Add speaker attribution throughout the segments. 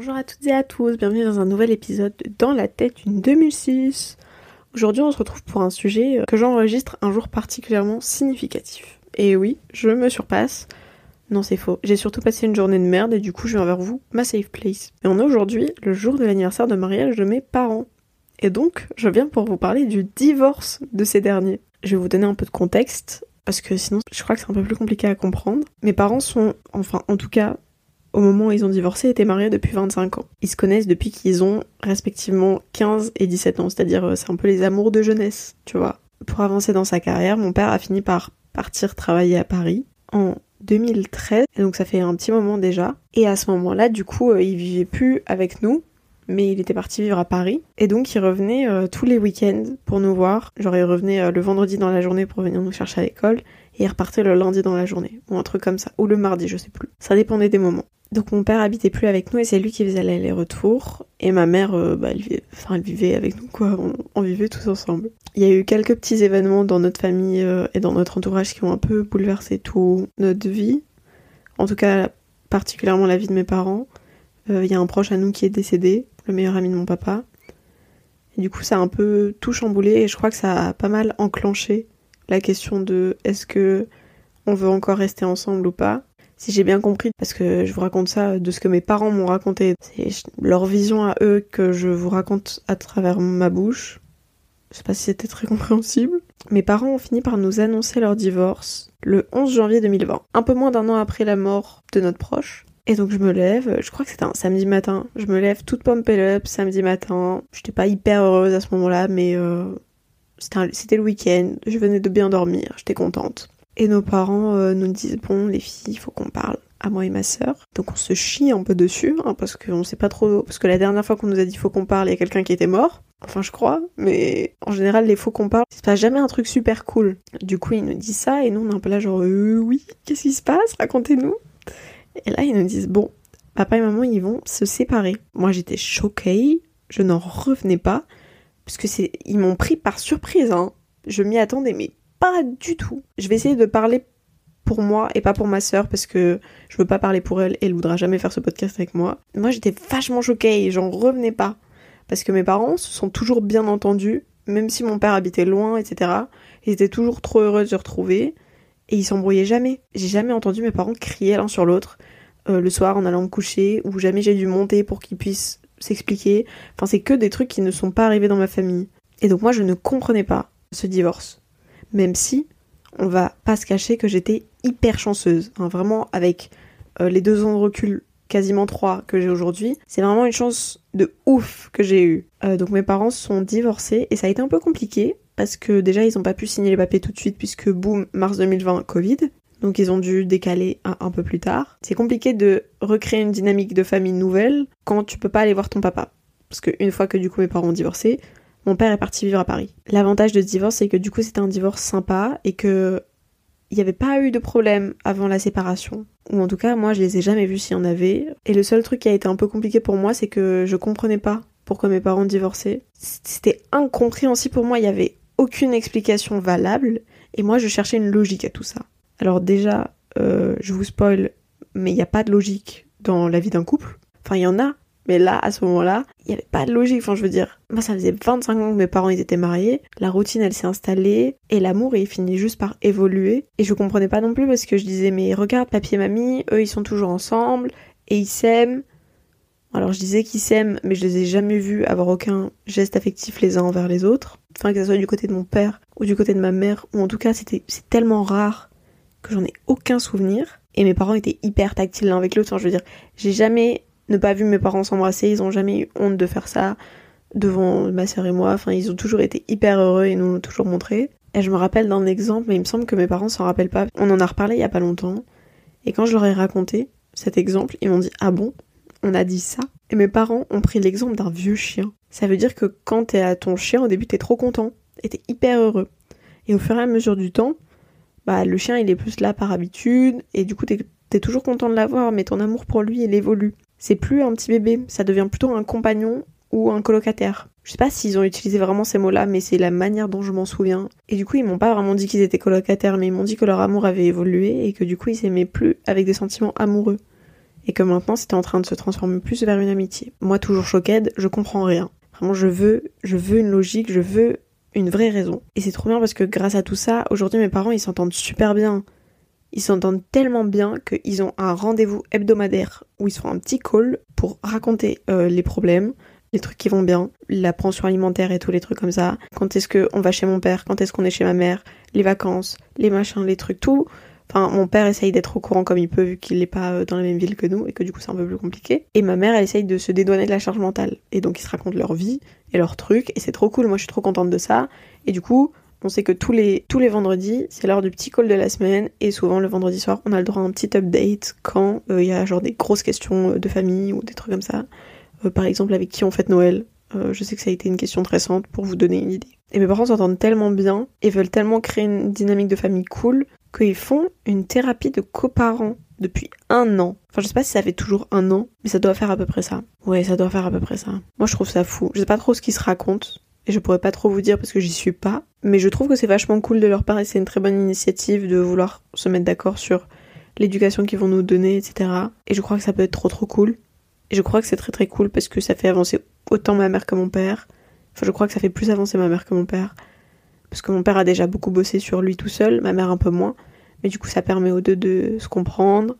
Speaker 1: Bonjour à toutes et à tous, bienvenue dans un nouvel épisode de Dans la tête d'une 2006. Aujourd'hui on se retrouve pour un sujet que j'enregistre un jour particulièrement significatif. Et oui, je me surpasse. Non c'est faux, j'ai surtout passé une journée de merde et du coup je viens vers vous, ma safe place. Et on est aujourd'hui le jour de l'anniversaire de mariage de mes parents. Et donc je viens pour vous parler du divorce de ces derniers. Je vais vous donner un peu de contexte, parce que sinon je crois que c'est un peu plus compliqué à comprendre. Mes parents sont, enfin en tout cas au moment où ils ont divorcé, étaient mariés depuis 25 ans. Ils se connaissent depuis qu'ils ont respectivement 15 et 17 ans, c'est-à-dire euh, c'est un peu les amours de jeunesse, tu vois. Pour avancer dans sa carrière, mon père a fini par partir travailler à Paris en 2013, et donc ça fait un petit moment déjà. Et à ce moment-là, du coup, euh, il vivait plus avec nous, mais il était parti vivre à Paris. Et donc il revenait euh, tous les week-ends pour nous voir. Genre il revenait le vendredi dans la journée pour venir nous chercher à l'école, et repartait le lundi dans la journée, ou un truc comme ça, ou le mardi, je sais plus. Ça dépendait des moments. Donc mon père habitait plus avec nous et c'est lui qui faisait les retours Et ma mère, euh, bah, elle, elle vivait avec nous, quoi. On, vivait tous ensemble. Il y a eu quelques petits événements dans notre famille euh, et dans notre entourage qui ont un peu bouleversé tout notre vie. En tout cas, particulièrement la vie de mes parents. Euh, il y a un proche à nous qui est décédé, le meilleur ami de mon papa. Et du coup, ça a un peu tout chamboulé et je crois que ça a pas mal enclenché la question de est-ce que on veut encore rester ensemble ou pas si j'ai bien compris, parce que je vous raconte ça de ce que mes parents m'ont raconté. C'est leur vision à eux que je vous raconte à travers ma bouche. Je sais pas si c'était très compréhensible. Mes parents ont fini par nous annoncer leur divorce le 11 janvier 2020, un peu moins d'un an après la mort de notre proche. Et donc je me lève, je crois que c'était un samedi matin, je me lève toute pompée up samedi matin. J'étais pas hyper heureuse à ce moment-là, mais euh, c'était le week-end, je venais de bien dormir, j'étais contente. Et nos parents euh, nous disent bon les filles, il faut qu'on parle à moi et ma sœur. Donc on se chie un peu dessus, hein, parce qu'on sait pas trop. Parce que la dernière fois qu'on nous a dit faut qu'on parle, il y a quelqu'un qui était mort. Enfin je crois, mais en général les faux qu'on parle, c'est pas jamais un truc super cool. Du coup ils nous disent ça et nous on est un peu là genre euh, oui, qu'est-ce qui se passe? Racontez-nous. Et là ils nous disent bon, papa et maman ils vont se séparer. Moi j'étais choquée, je n'en revenais pas parce que ils m'ont pris par surprise. Hein. Je m'y attendais mais pas du tout. Je vais essayer de parler pour moi et pas pour ma sœur parce que je veux pas parler pour elle elle voudra jamais faire ce podcast avec moi. Moi j'étais vachement choquée et j'en revenais pas. Parce que mes parents se sont toujours bien entendus, même si mon père habitait loin, etc. Ils étaient toujours trop heureux de se retrouver et ils s'embrouillaient jamais. J'ai jamais entendu mes parents crier l'un sur l'autre euh, le soir en allant me coucher ou jamais j'ai dû monter pour qu'ils puissent s'expliquer. Enfin c'est que des trucs qui ne sont pas arrivés dans ma famille. Et donc moi je ne comprenais pas ce divorce même si on va pas se cacher que j'étais hyper chanceuse, hein, vraiment avec euh, les deux ans de recul, quasiment trois que j'ai aujourd'hui, c'est vraiment une chance de ouf que j'ai eue. Euh, donc mes parents sont divorcés et ça a été un peu compliqué parce que déjà ils ont pas pu signer les papiers tout de suite puisque boum, mars 2020, Covid. Donc ils ont dû décaler un, peu plus tard. C'est compliqué de recréer une dynamique de famille nouvelle quand tu peux pas aller voir ton papa. Parce qu'une fois que du coup mes parents ont divorcé, mon père est parti vivre à Paris. L'avantage de ce divorce, c'est que du coup, c'était un divorce sympa et que il n'y avait pas eu de problème avant la séparation. Ou en tout cas, moi, je les ai jamais vus s'il y en avait. Et le seul truc qui a été un peu compliqué pour moi, c'est que je comprenais pas pourquoi mes parents divorçaient. C'était incompréhensible pour moi, il y avait aucune explication valable. Et moi, je cherchais une logique à tout ça. Alors déjà, euh, je vous spoil, mais il n'y a pas de logique dans la vie d'un couple. Enfin, il y en a, mais là, à ce moment-là, il n'y avait pas de logique. Je veux dire, moi, ça faisait 25 ans que mes parents étaient mariés. La routine, elle s'est installée. Et l'amour, il finit juste par évoluer. Et je comprenais pas non plus parce que je disais, mais regarde, papier et mamie, eux, ils sont toujours ensemble. Et ils s'aiment. Alors, je disais qu'ils s'aiment, mais je les ai jamais vus avoir aucun geste affectif les uns envers les autres. Enfin, que ce soit du côté de mon père ou du côté de ma mère. Ou en tout cas, c'était, c'est tellement rare que j'en ai aucun souvenir. Et mes parents étaient hyper tactiles l'un avec l'autre. Enfin, je veux dire, j'ai jamais ne pas vu mes parents s'embrasser, ils ont jamais eu honte de faire ça devant ma sœur et moi, enfin ils ont toujours été hyper heureux et nous l'ont toujours montré. Et je me rappelle d'un exemple, mais il me semble que mes parents s'en rappellent pas. On en a reparlé il y a pas longtemps. Et quand je leur ai raconté cet exemple, ils m'ont dit Ah bon On a dit ça? Et mes parents ont pris l'exemple d'un vieux chien. Ça veut dire que quand t'es à ton chien, au début t'es trop content. Et t'es hyper heureux. Et au fur et à mesure du temps, bah le chien il est plus là par habitude. Et du coup t'es es toujours content de l'avoir, mais ton amour pour lui il évolue c'est plus un petit bébé, ça devient plutôt un compagnon ou un colocataire. Je sais pas s'ils ont utilisé vraiment ces mots-là, mais c'est la manière dont je m'en souviens. Et du coup, ils m'ont pas vraiment dit qu'ils étaient colocataires, mais ils m'ont dit que leur amour avait évolué et que du coup, ils s'aimaient plus avec des sentiments amoureux. et que maintenant c'était en train de se transformer plus vers une amitié. Moi toujours choquée, je comprends rien. Vraiment je veux, je veux une logique, je veux une vraie raison. Et c'est trop bien parce que grâce à tout ça, aujourd'hui mes parents ils s'entendent super bien. Ils s'entendent tellement bien qu'ils ont un rendez-vous hebdomadaire où ils font un petit call pour raconter euh, les problèmes, les trucs qui vont bien, la pension alimentaire et tous les trucs comme ça. Quand est-ce qu'on va chez mon père, quand est-ce qu'on est chez ma mère, les vacances, les machins, les trucs, tout. Enfin, mon père essaye d'être au courant comme il peut vu qu'il n'est pas euh, dans la même ville que nous et que du coup c'est un peu plus compliqué. Et ma mère elle essaye de se dédouaner de la charge mentale. Et donc ils se racontent leur vie et leurs trucs et c'est trop cool. Moi je suis trop contente de ça. Et du coup on sait que tous les, tous les vendredis, c'est l'heure du petit call de la semaine, et souvent le vendredi soir, on a le droit à un petit update quand euh, il y a genre des grosses questions euh, de famille ou des trucs comme ça. Par exemple, avec qui on fête Noël. je sais que ça a été une question très récente pour vous donner une idée. Et mes parents s'entendent tellement bien et veulent tellement créer une dynamique de famille cool qu'ils font une thérapie de coparents depuis un an. Enfin, je sais pas si ça fait toujours un an, mais ça doit faire à peu près ça. Ouais, ça doit faire à peu près ça. Moi, je trouve ça fou. Je sais pas trop ce qu'ils se racontent, et je pourrais pas trop vous dire parce que j'y suis pas. Mais je trouve que c'est vachement cool de leur part et c'est une très bonne initiative de vouloir se mettre d'accord sur l'éducation qu'ils vont nous donner, etc. Et je crois que ça peut être trop trop cool. Et je crois que c'est très très cool parce que ça fait avancer autant ma mère que mon père. Enfin, je crois que ça fait plus avancer ma mère que mon père. Parce que mon père a déjà beaucoup bossé sur lui tout seul, ma mère un peu moins. Mais du coup, ça permet aux deux de se comprendre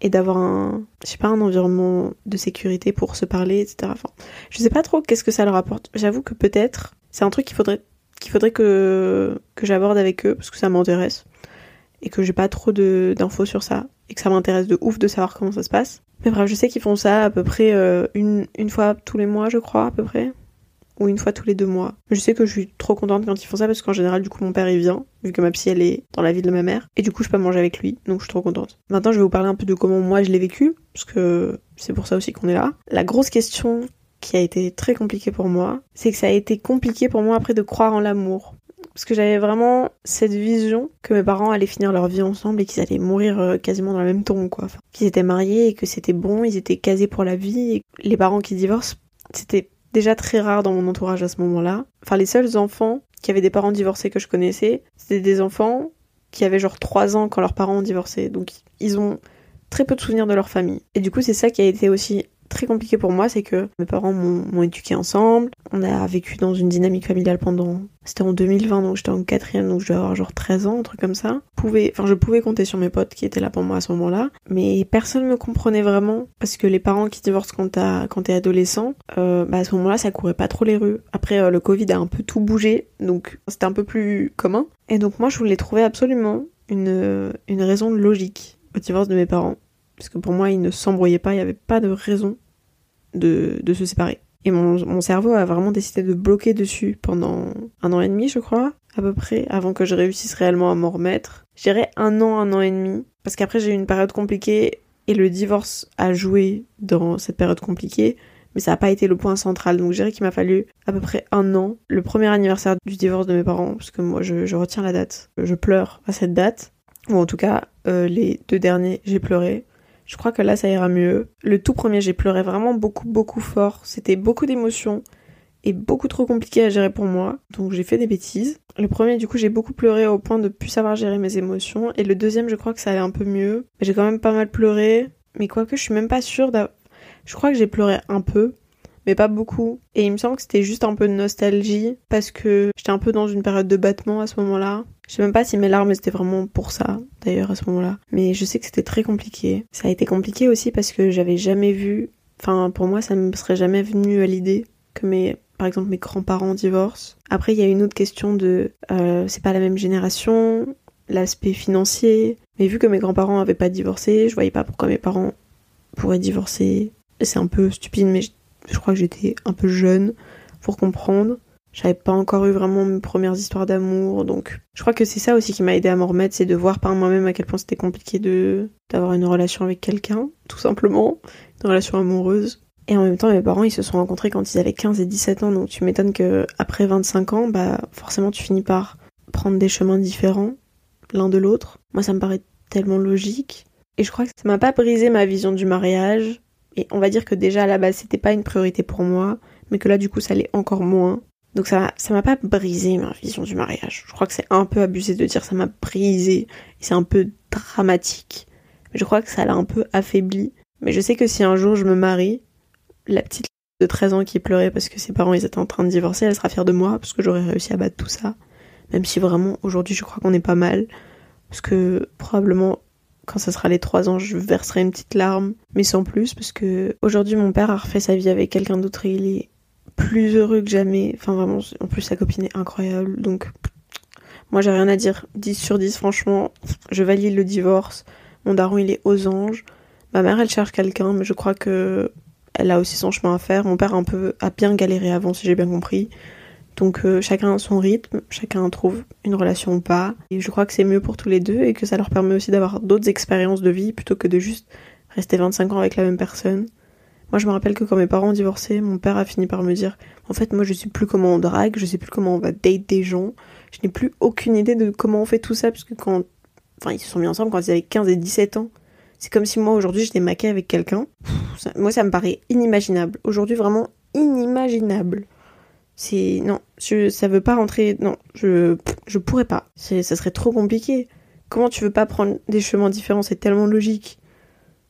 Speaker 1: et d'avoir un, je sais pas, un environnement de sécurité pour se parler, etc. Enfin, je sais pas trop qu'est-ce que ça leur apporte. J'avoue que peut-être, c'est un truc qu'il faudrait, qu'il faudrait que, que j'aborde avec eux parce que ça m'intéresse et que j'ai pas trop d'infos sur ça et que ça m'intéresse de ouf de savoir comment ça se passe. Mais bref, je sais qu'ils font ça à peu près euh, une, une fois tous les mois, je crois, à peu près ou une fois tous les deux mois. Je sais que je suis trop contente quand ils font ça parce qu'en général, du coup, mon père il vient, vu que ma psy elle est dans la ville de ma mère, et du coup, je peux manger avec lui, donc je suis trop contente. Maintenant, je vais vous parler un peu de comment moi je l'ai vécu, parce que c'est pour ça aussi qu'on est là. La grosse question qui a été très compliquée pour moi, c'est que ça a été compliqué pour moi après de croire en l'amour. Parce que j'avais vraiment cette vision que mes parents allaient finir leur vie ensemble et qu'ils allaient mourir euh, quasiment dans la même tombe, quoi. qu'ils étaient mariés et que c'était bon, ils étaient casés pour la vie. Et les parents qui divorcent, c'était déjà très rare dans mon entourage à ce moment-là. Enfin, les seuls enfants qui avaient des parents divorcés que je connaissais, c'était des enfants qui avaient genre 3 ans quand leurs parents ont divorcé. Donc, ils ont très peu de souvenirs de leur famille. Et du coup, c'est ça qui a été aussi très compliqué pour moi, c'est que mes parents m'ont éduqué ensemble. On a vécu dans une dynamique familiale pendant. C'était en 2020, donc j'étais en quatrième, donc je devais avoir genre 13 ans, un truc comme ça. Pouvais... Enfin, je pouvais compter sur mes potes qui étaient là pour moi à ce moment-là, mais personne me comprenait vraiment parce que les parents qui divorcent quand t'es adolescent, euh, bah à ce moment-là, ça courait pas trop les rues. Après, euh, le Covid a un peu tout bougé, donc c'était un peu plus commun. Et donc moi, je voulais trouver absolument une raison logique au divorce de mes parents. Parce que pour moi, ils ne s'embrouillaient pas, il n'y avait pas de raison de, de se séparer. Et mon, mon, cerveau a vraiment décidé de bloquer dessus pendant un an et demi, je crois, à peu près, avant que je réussisse réellement à m'en remettre. Je dirais un an, un an et demi, parce qu'après j'ai eu une période compliquée et le divorce a joué dans cette période compliquée, mais ça n'a pas été le point central. Donc je dirais qu'il m'a fallu à peu près un an, le premier anniversaire du divorce de mes parents, parce que moi je, retiens la date, je pleure à cette date, ou en tout cas euh, les deux derniers j'ai pleuré. Je crois que là, ça ira mieux. Le tout premier, j'ai pleuré vraiment beaucoup, beaucoup fort. C'était beaucoup d'émotions et beaucoup trop compliqué à gérer pour moi. Donc j'ai fait des bêtises. Le premier, du coup, j'ai beaucoup pleuré au point de plus savoir gérer mes émotions. Et le deuxième, je crois que ça allait un peu mieux. J'ai quand même pas mal pleuré. Mais quoique, je suis même pas sûre d'avoir... Je crois que j'ai pleuré un peu mais pas beaucoup. Et il me semble que c'était juste un peu de nostalgie, parce que j'étais un peu dans une période de battement à ce moment-là. Je sais même pas si mes larmes étaient vraiment pour ça, d'ailleurs, à ce moment-là. Mais je sais que c'était très compliqué. Ça a été compliqué aussi parce que j'avais jamais vu, enfin, pour moi, ça me serait jamais venu à l'idée que mes, par exemple, mes grands-parents divorcent. Après, il y a une autre question de, euh, c'est pas la même génération, l'aspect financier. Mais vu que mes grands-parents avaient pas divorcé, je voyais pas pourquoi mes parents pourraient divorcer. C'est un peu stupide, mais je crois que j'étais un peu jeune pour comprendre. J'avais pas encore eu vraiment mes premières histoires d'amour, donc je crois que c'est ça aussi qui m'a aidé à m'en remettre, c'est de voir par moi-même à quel point c'était compliqué de d'avoir une relation avec quelqu'un, tout simplement, une relation amoureuse. Et en même temps, mes parents, ils se sont rencontrés quand ils avaient 15 et 17 ans, donc tu m'étonnes que après 25 ans, bah forcément tu finis par prendre des chemins différents l'un de l'autre. Moi, ça me paraît tellement logique. Et je crois que ça m'a pas brisé ma vision du mariage, et on va dire que déjà à la base c'était pas une priorité pour moi, mais que là du coup ça l'est encore moins. Donc ça ça m'a pas brisé ma vision du mariage. Je crois que c'est un peu abusé de dire ça m'a brisé. C'est un peu dramatique. Je crois que ça l'a un peu affaibli. Mais je sais que si un jour je me marie, la petite de 13 ans qui pleurait parce que ses parents ils étaient en train de divorcer, elle sera fière de moi parce que j'aurais réussi à battre tout ça. Même si vraiment aujourd'hui je crois qu'on est pas mal. Parce que probablement quand ça sera les 3 ans je verserai une petite larme. Mais sans plus parce que aujourd'hui mon père a refait sa vie avec quelqu'un d'autre et il est plus heureux que jamais. Enfin vraiment, en plus sa copine est incroyable. Donc moi j'ai rien à dire. 10 sur 10 franchement. Je valide le divorce. Mon daron il est aux anges. Ma mère elle cherche quelqu'un mais je crois que elle a aussi son chemin à faire. Mon père un peu a bien galéré avant, si j'ai bien compris. Donc euh, chacun a son rythme, chacun trouve une relation ou pas. Et je crois que c'est mieux pour tous les deux et que ça leur permet aussi d'avoir d'autres expériences de vie plutôt que de juste rester 25 ans avec la même personne. Moi je me rappelle que quand mes parents ont divorcé, mon père a fini par me dire en fait moi je sais plus comment on drague, je sais plus comment on va date des gens, je n'ai plus aucune idée de comment on fait tout ça puisque quand enfin ils se sont mis ensemble quand ils avaient 15 et 17 ans. C'est comme si moi aujourd'hui j'étais maquée avec quelqu'un. Moi ça me paraît inimaginable. Aujourd'hui vraiment inimaginable. C'est non, je, ça veut pas rentrer. Non, je je pourrais pas. C'est ça serait trop compliqué. Comment tu veux pas prendre des chemins différents? C'est tellement logique.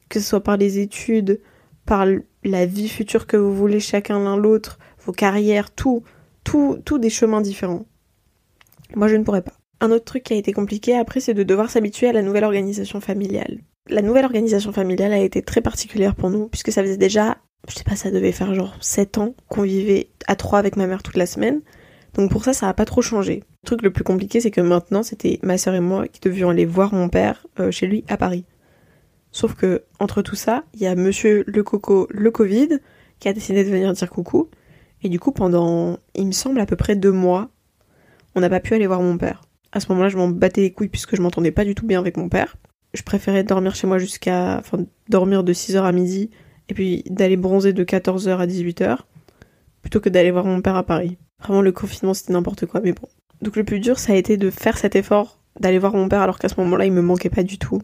Speaker 1: Que ce soit par les études, par la vie future que vous voulez chacun l'un l'autre, vos carrières, tout, tout, tout des chemins différents. Moi je ne pourrais pas. Un autre truc qui a été compliqué après, c'est de devoir s'habituer à la nouvelle organisation familiale la nouvelle organisation familiale a été très particulière pour nous, puisque ça faisait déjà, je sais pas, ça devait faire genre 7 ans qu'on vivait à trois avec ma mère toute la semaine. Donc pour ça, ça a pas trop changé. Le truc le plus compliqué, c'est que maintenant, c'était ma sœur et moi qui devions aller voir mon père euh, chez lui à Paris. Sauf que, entre tout ça, il y a monsieur le coco, le Covid, qui a décidé de venir dire coucou. Et du coup, pendant, il me semble, à peu près deux mois, on n'a pas pu aller voir mon père. À ce moment-là, je m'en battais les couilles puisque je m'entendais pas du tout bien avec mon père je préférais dormir chez moi jusqu'à. Enfin, dormir de 6h à midi et puis d'aller bronzer de 14h à 18h plutôt que d'aller voir mon père à Paris. Vraiment, le confinement c'était n'importe quoi, mais bon. Donc, le plus dur ça a été de faire cet effort d'aller voir mon père alors qu'à ce moment-là il me manquait pas du tout.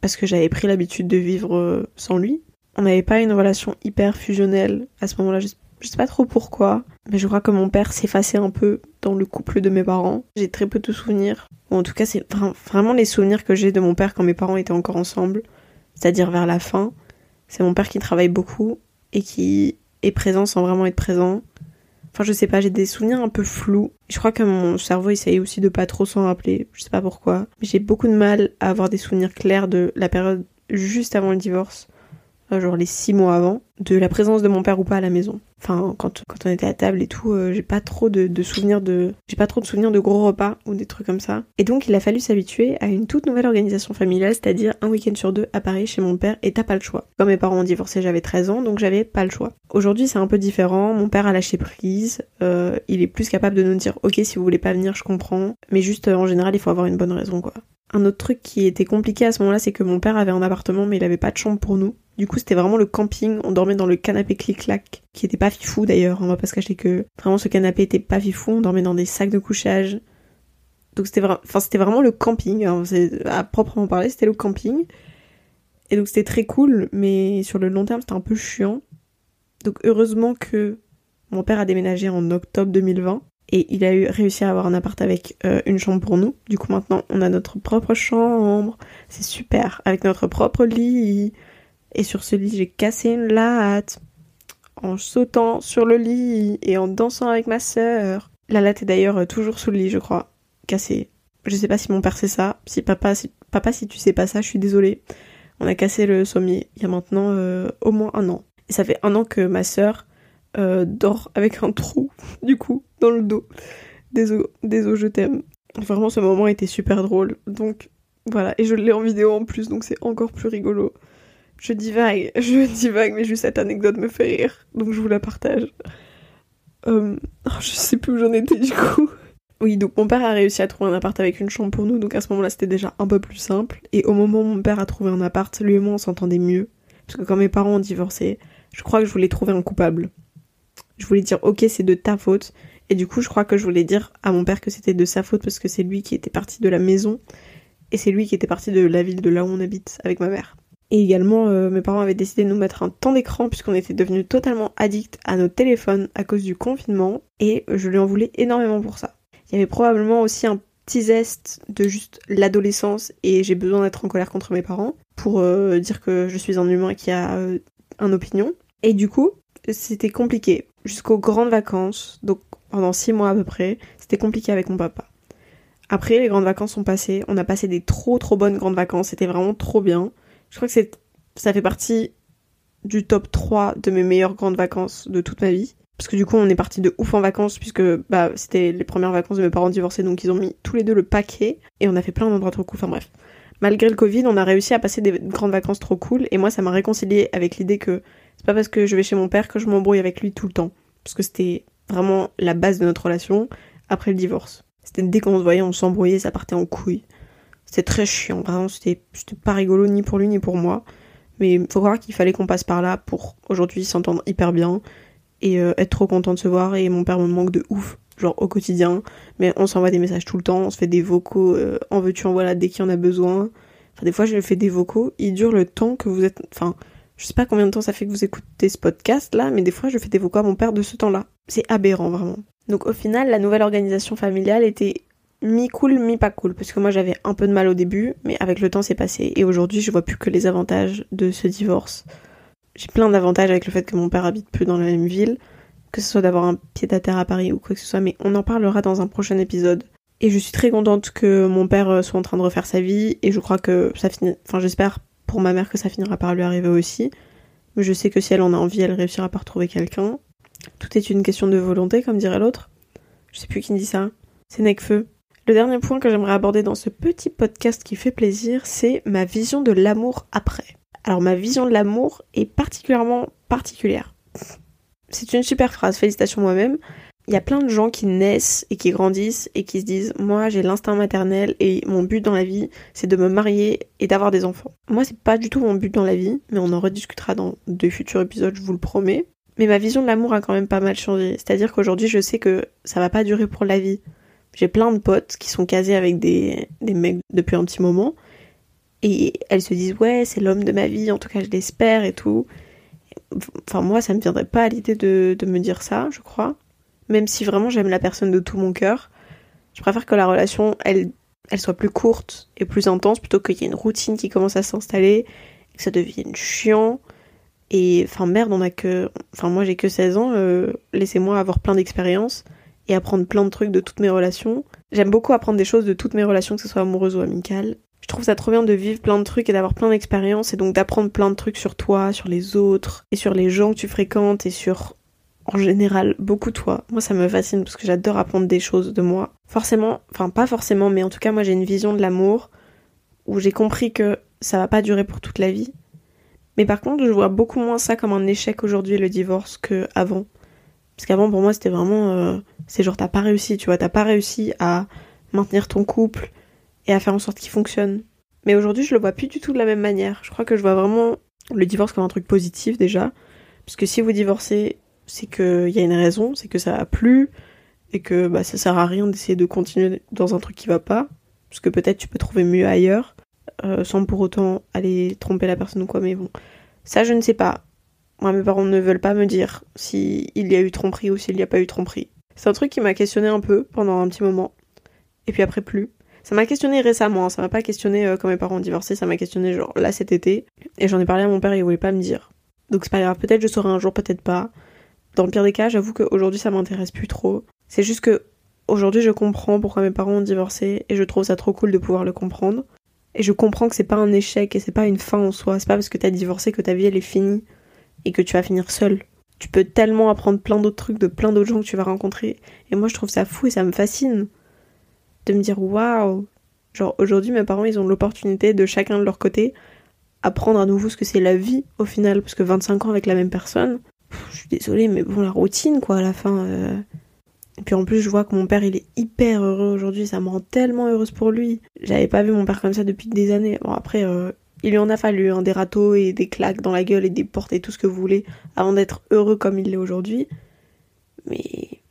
Speaker 1: Parce que j'avais pris l'habitude de vivre euh, sans lui. On n'avait pas une relation hyper fusionnelle à ce moment-là, je sais pas trop pourquoi, mais je crois que mon père s'effaçait un peu dans le couple de mes parents. J'ai très peu de souvenirs. Ou en tout cas, c'est vraiment les souvenirs que j'ai de mon père quand mes parents étaient encore ensemble, c'est-à-dire vers la fin. C'est mon père qui travaille beaucoup et qui est présent sans vraiment être présent. Enfin, je sais pas, j'ai des souvenirs un peu flous. Je crois que mon cerveau essaye aussi de pas trop s'en rappeler. Je sais pas pourquoi. J'ai beaucoup de mal à avoir des souvenirs clairs de la période juste avant le divorce genre les six mois avant, de la présence de mon père ou pas à la maison. Enfin, quand, quand on était à table et tout, euh, j'ai pas trop de, souvenirs de, j'ai pas trop de souvenirs de gros repas ou des trucs comme ça. Et donc, il a fallu s'habituer à une toute nouvelle organisation familiale, c'est-à-dire un week-end sur deux à Paris chez mon père et t'as pas le choix. Comme mes parents ont divorcé, j'avais 13 ans, donc j'avais pas le choix. Aujourd'hui, c'est un peu différent. Mon père a lâché prise. Euh, il est plus capable de nous dire, ok, si vous voulez pas venir, je comprends. Mais juste, euh, en général, il faut avoir une bonne raison, quoi. Un autre truc qui était compliqué à ce moment-là, c'est que mon père avait un appartement, mais il avait pas de chambre pour nous. Du coup, c'était vraiment le camping. On dormait dans le canapé clic-clac, qui était pas fifou d'ailleurs. On va pas se cacher que vraiment ce canapé était pas fifou. On dormait dans des sacs de couchage. Donc c'était vraiment, le camping. Hein. À proprement parler, c'était le camping. Et donc c'était très cool, mais sur le long terme, c'était un peu chiant. Donc heureusement que mon père a déménagé en octobre 2020 et il a réussi à avoir un appart avec euh, une chambre pour nous. Du coup maintenant, on a notre propre chambre. C'est super avec notre propre lit. Et sur ce lit, j'ai cassé une latte en sautant sur le lit et en dansant avec ma sœur. La latte est d'ailleurs toujours sous le lit, je crois, cassée. Je sais pas si mon père sait ça. Si papa, si, papa, si tu sais pas ça, je suis désolée. On a cassé le sommier il y a maintenant euh, au moins un an. Et ça fait un an que ma sœur euh, dort avec un trou, du coup, dans le dos. Désolé, désolé, je t'aime. Vraiment, ce moment était super drôle. Donc, voilà. Et je l'ai en vidéo en plus, donc c'est encore plus rigolo. Je divague, je divague, mais juste cette anecdote me fait rire, donc je vous la partage. Euh, oh, je sais plus où j'en étais du coup. Oui, donc mon père a réussi à trouver un appart avec une chambre pour nous, donc à ce moment-là c'était déjà un peu plus simple. Et au moment où mon père a trouvé un appart, lui et moi on s'entendait mieux. Parce que quand mes parents ont divorcé, je crois que je voulais trouver un coupable. Je voulais dire ok c'est de ta faute. Et du coup je crois que je voulais dire à mon père que c'était de sa faute parce que c'est lui qui était parti de la maison. Et c'est lui qui était parti de la ville de là où on habite avec ma mère. Et également, euh, mes parents avaient décidé de nous mettre un temps d'écran puisqu'on était devenus totalement addicts à nos téléphones à cause du confinement et je lui en voulais énormément pour ça. Il y avait probablement aussi un petit zeste de juste l'adolescence et j'ai besoin d'être en colère contre mes parents pour euh, dire que je suis un humain qui a euh, un opinion. Et du coup, c'était compliqué. Jusqu'aux grandes vacances, donc pendant six mois à peu près, c'était compliqué avec mon papa. Après, les grandes vacances sont passées. On a passé des trop trop bonnes grandes vacances. C'était vraiment trop bien. Je crois que c'est, ça fait partie du top 3 de mes meilleures grandes vacances de toute ma vie. Parce que du coup, on est parti de ouf en vacances, puisque bah, c'était les premières vacances de mes parents divorcés, donc ils ont mis tous les deux le paquet, et on a fait plein d'endroits trop cool. Enfin bref. Malgré le Covid, on a réussi à passer des grandes vacances trop cool, et moi, ça m'a réconcilié avec l'idée que c'est pas parce que je vais chez mon père que je m'embrouille avec lui tout le temps. Parce que c'était vraiment la base de notre relation après le divorce. C'était dès qu'on se voyait, on s'embrouillait, ça partait en couille. C'était très chiant, vraiment, c'était pas rigolo ni pour lui ni pour moi. Mais faut croire qu'il fallait qu'on passe par là pour aujourd'hui s'entendre hyper bien et euh, être trop content de se voir. Et mon père me manque de ouf, genre au quotidien. Mais on s'envoie des messages tout le temps, on se fait des vocaux euh, en veux-tu, en voilà, dès qu'il en a besoin. Enfin, des fois, je fais des vocaux, ils durent le temps que vous êtes. Enfin, je sais pas combien de temps ça fait que vous écoutez ce podcast là, mais des fois, je fais des vocaux à mon père de ce temps-là. C'est aberrant, vraiment. Donc, au final, la nouvelle organisation familiale était mi-cool, mi-pas cool. Parce que moi, j'avais un peu de mal au début, mais avec le temps, c'est passé. Et aujourd'hui, je vois plus que les avantages de ce divorce j'ai plein d'avantages avec le fait que mon père habite plus dans la même ville, que ce soit d'avoir un pied à terre à Paris ou quoi que ce soit, mais on en parlera dans un prochain épisode. Et je suis très contente que mon père euh, soit en train de refaire sa vie, et je crois que ça finit, enfin j'espère pour ma mère que ça finira par lui arriver aussi. Mais je sais que si elle en a envie, elle réussira par trouver quelqu'un. Tout est une question de volonté, comme dirait l'autre. Je sais plus qui dit ça. C'est Necfeu. Le dernier point que j'aimerais aborder dans ce petit podcast qui fait plaisir, c'est ma vision de l'amour après. Alors ma vision de l'amour est particulièrement particulière. C'est une super phrase, félicitations moi-même. Il y a plein de gens qui naissent et qui grandissent et qui se disent moi j'ai l'instinct maternel et mon but dans la vie c'est de me marier et d'avoir des enfants. Moi c'est pas du tout mon but dans la vie, mais on en rediscutera dans de futurs épisodes, je vous le promets. Mais ma vision de l'amour a quand même pas mal changé. C'est-à-dire qu'aujourd'hui je sais que ça va pas durer pour la vie. J'ai plein de potes qui sont casés avec des, des mecs depuis un petit moment et elles se disent ouais c'est l'homme de ma vie, en tout cas je l'espère et tout. Enfin moi ça me viendrait pas à l'idée de, me dire ça, je crois. Même si vraiment j'aime la personne de tout mon cœur, je préfère que la relation elle, elle soit plus courte et plus intense plutôt qu'il y ait une routine qui commence à s'installer, que ça devienne chiant. Et enfin merde, on a que, enfin moi j'ai que 16 ans, euh, laissez-moi avoir plein d'expériences et apprendre plein de trucs de toutes mes relations. J'aime beaucoup apprendre des choses de toutes mes relations, que ce soit amoureuses ou amicales je trouve ça trop bien de vivre plein de trucs et d'avoir plein d'expériences et donc d'apprendre plein de trucs sur toi, sur les autres et sur les gens que tu fréquentes et sur en général beaucoup toi. Moi ça me fascine parce que j'adore apprendre des choses de moi. Forcément, enfin pas forcément, mais en tout cas moi j'ai une vision de l'amour où j'ai compris que ça va pas durer pour toute la vie. Mais par contre, je vois beaucoup moins ça comme un échec aujourd'hui le divorce que avant. Parce qu'avant pour moi c'était vraiment euh, c'est genre t'as pas réussi, tu vois, t'as pas réussi à maintenir ton couple, et à faire en sorte qu'il fonctionne. Mais aujourd'hui, je le vois plus du tout de la même manière. Je crois que je vois vraiment le divorce comme un truc positif déjà. Parce que si vous divorcez, c'est qu'il y a une raison, c'est que ça a plu, et que bah, ça sert à rien d'essayer de continuer dans un truc qui va pas. Parce que peut-être tu peux trouver mieux ailleurs, euh, sans pour autant aller tromper la personne ou quoi, mais bon. Ça, je ne sais pas. Moi, mes parents ne veulent pas me dire s'il y a eu tromperie ou s'il n'y a pas eu tromperie. C'est un truc qui m'a questionné un peu pendant un petit moment. Et puis après, plus. Ça m'a questionné récemment, ça m'a pas questionné euh, quand mes parents ont divorcé, ça m'a questionné genre là cet été. Et j'en ai parlé à mon père et il voulait pas me dire. Donc c'est pas grave, peut-être je saurai un jour, peut-être pas. Dans le pire des cas, j'avoue qu'aujourd'hui ça m'intéresse plus trop. C'est juste que aujourd'hui je comprends pourquoi mes parents ont divorcé et je trouve ça trop cool de pouvoir le comprendre. Et je comprends que c'est pas un échec et c'est pas une fin en soi. C'est pas parce que t'as divorcé que ta vie elle est finie et que tu vas finir seule. Tu peux tellement apprendre plein d'autres trucs de plein d'autres gens que tu vas rencontrer. Et moi je trouve ça fou et ça me fascine de me dire waouh, genre aujourd'hui mes parents ils ont l'opportunité de chacun de leur côté apprendre à nouveau ce que c'est la vie au final, parce que 25 ans avec la même personne, je suis désolée, mais bon, la routine quoi à la fin. Euh. Et puis en plus, je vois que mon père il est hyper heureux aujourd'hui, ça me rend tellement heureuse pour lui. J'avais pas vu mon père comme ça depuis des années. Bon, après, euh, il lui en a fallu des râteaux et des claques dans la gueule et des portes et tout ce que vous voulez avant d'être heureux comme il l'est aujourd'hui. Mais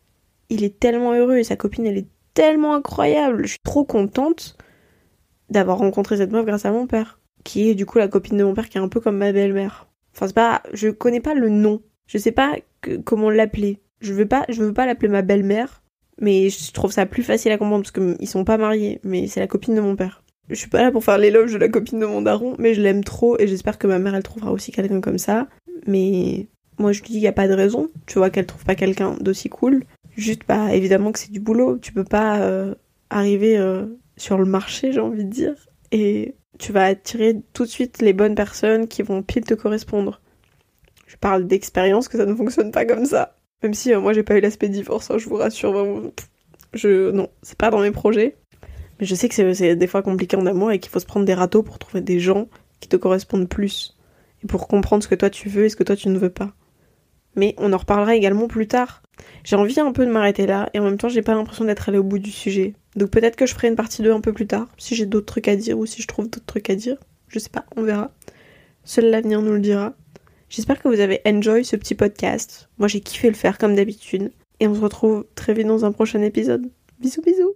Speaker 1: il est tellement heureux et sa copine elle est tellement incroyable. Je suis trop contente d'avoir rencontré cette meuf grâce à mon père, qui est du coup la copine de mon père, qui est un peu comme ma belle-mère. Enfin, c'est pas, je connais pas le nom. Je sais pas comment l'appeler. Je veux veux pas l'appeler ma belle-mère Mais je trouve ça plus facile à comprendre parce qu'ils sont pas mariés, mais c'est la copine de mon père. Je suis pas là pour faire l'éloge de la copine de mon daron, mais je l'aime trop et j'espère que ma mère elle trouvera aussi quelqu'un comme ça. Mais moi je dis il y a pas de raison, tu vois qu'elle trouve pas quelqu'un d'aussi cool. Juste bah évidemment que c'est du boulot, tu peux pas euh, arriver euh, sur le marché, j'ai envie de dire, et tu vas attirer tout de suite les bonnes personnes qui vont pile te correspondre. Je parle d'expérience que ça ne fonctionne pas comme ça. Même si euh, moi j'ai pas eu l'aspect divorce, hein, je vous rassure vraiment. Je non, c'est pas dans mes projets. Je sais que c'est des fois compliqué en amour et qu'il faut se prendre des râteaux pour trouver des gens qui te correspondent plus et pour comprendre ce que toi tu veux et ce que toi tu ne veux pas. Mais on en reparlera également plus tard. J'ai envie un peu de m'arrêter là et en même temps j'ai pas l'impression d'être allé au bout du sujet. Donc peut-être que je ferai une partie 2 un peu plus tard, si j'ai d'autres trucs à dire ou si je trouve d'autres trucs à dire. Je sais pas, on verra. Seul l'avenir nous le dira. J'espère que vous avez enjoy ce petit podcast. Moi j'ai kiffé le faire comme d'habitude. Et on se retrouve très vite dans un prochain épisode. Bisous bisous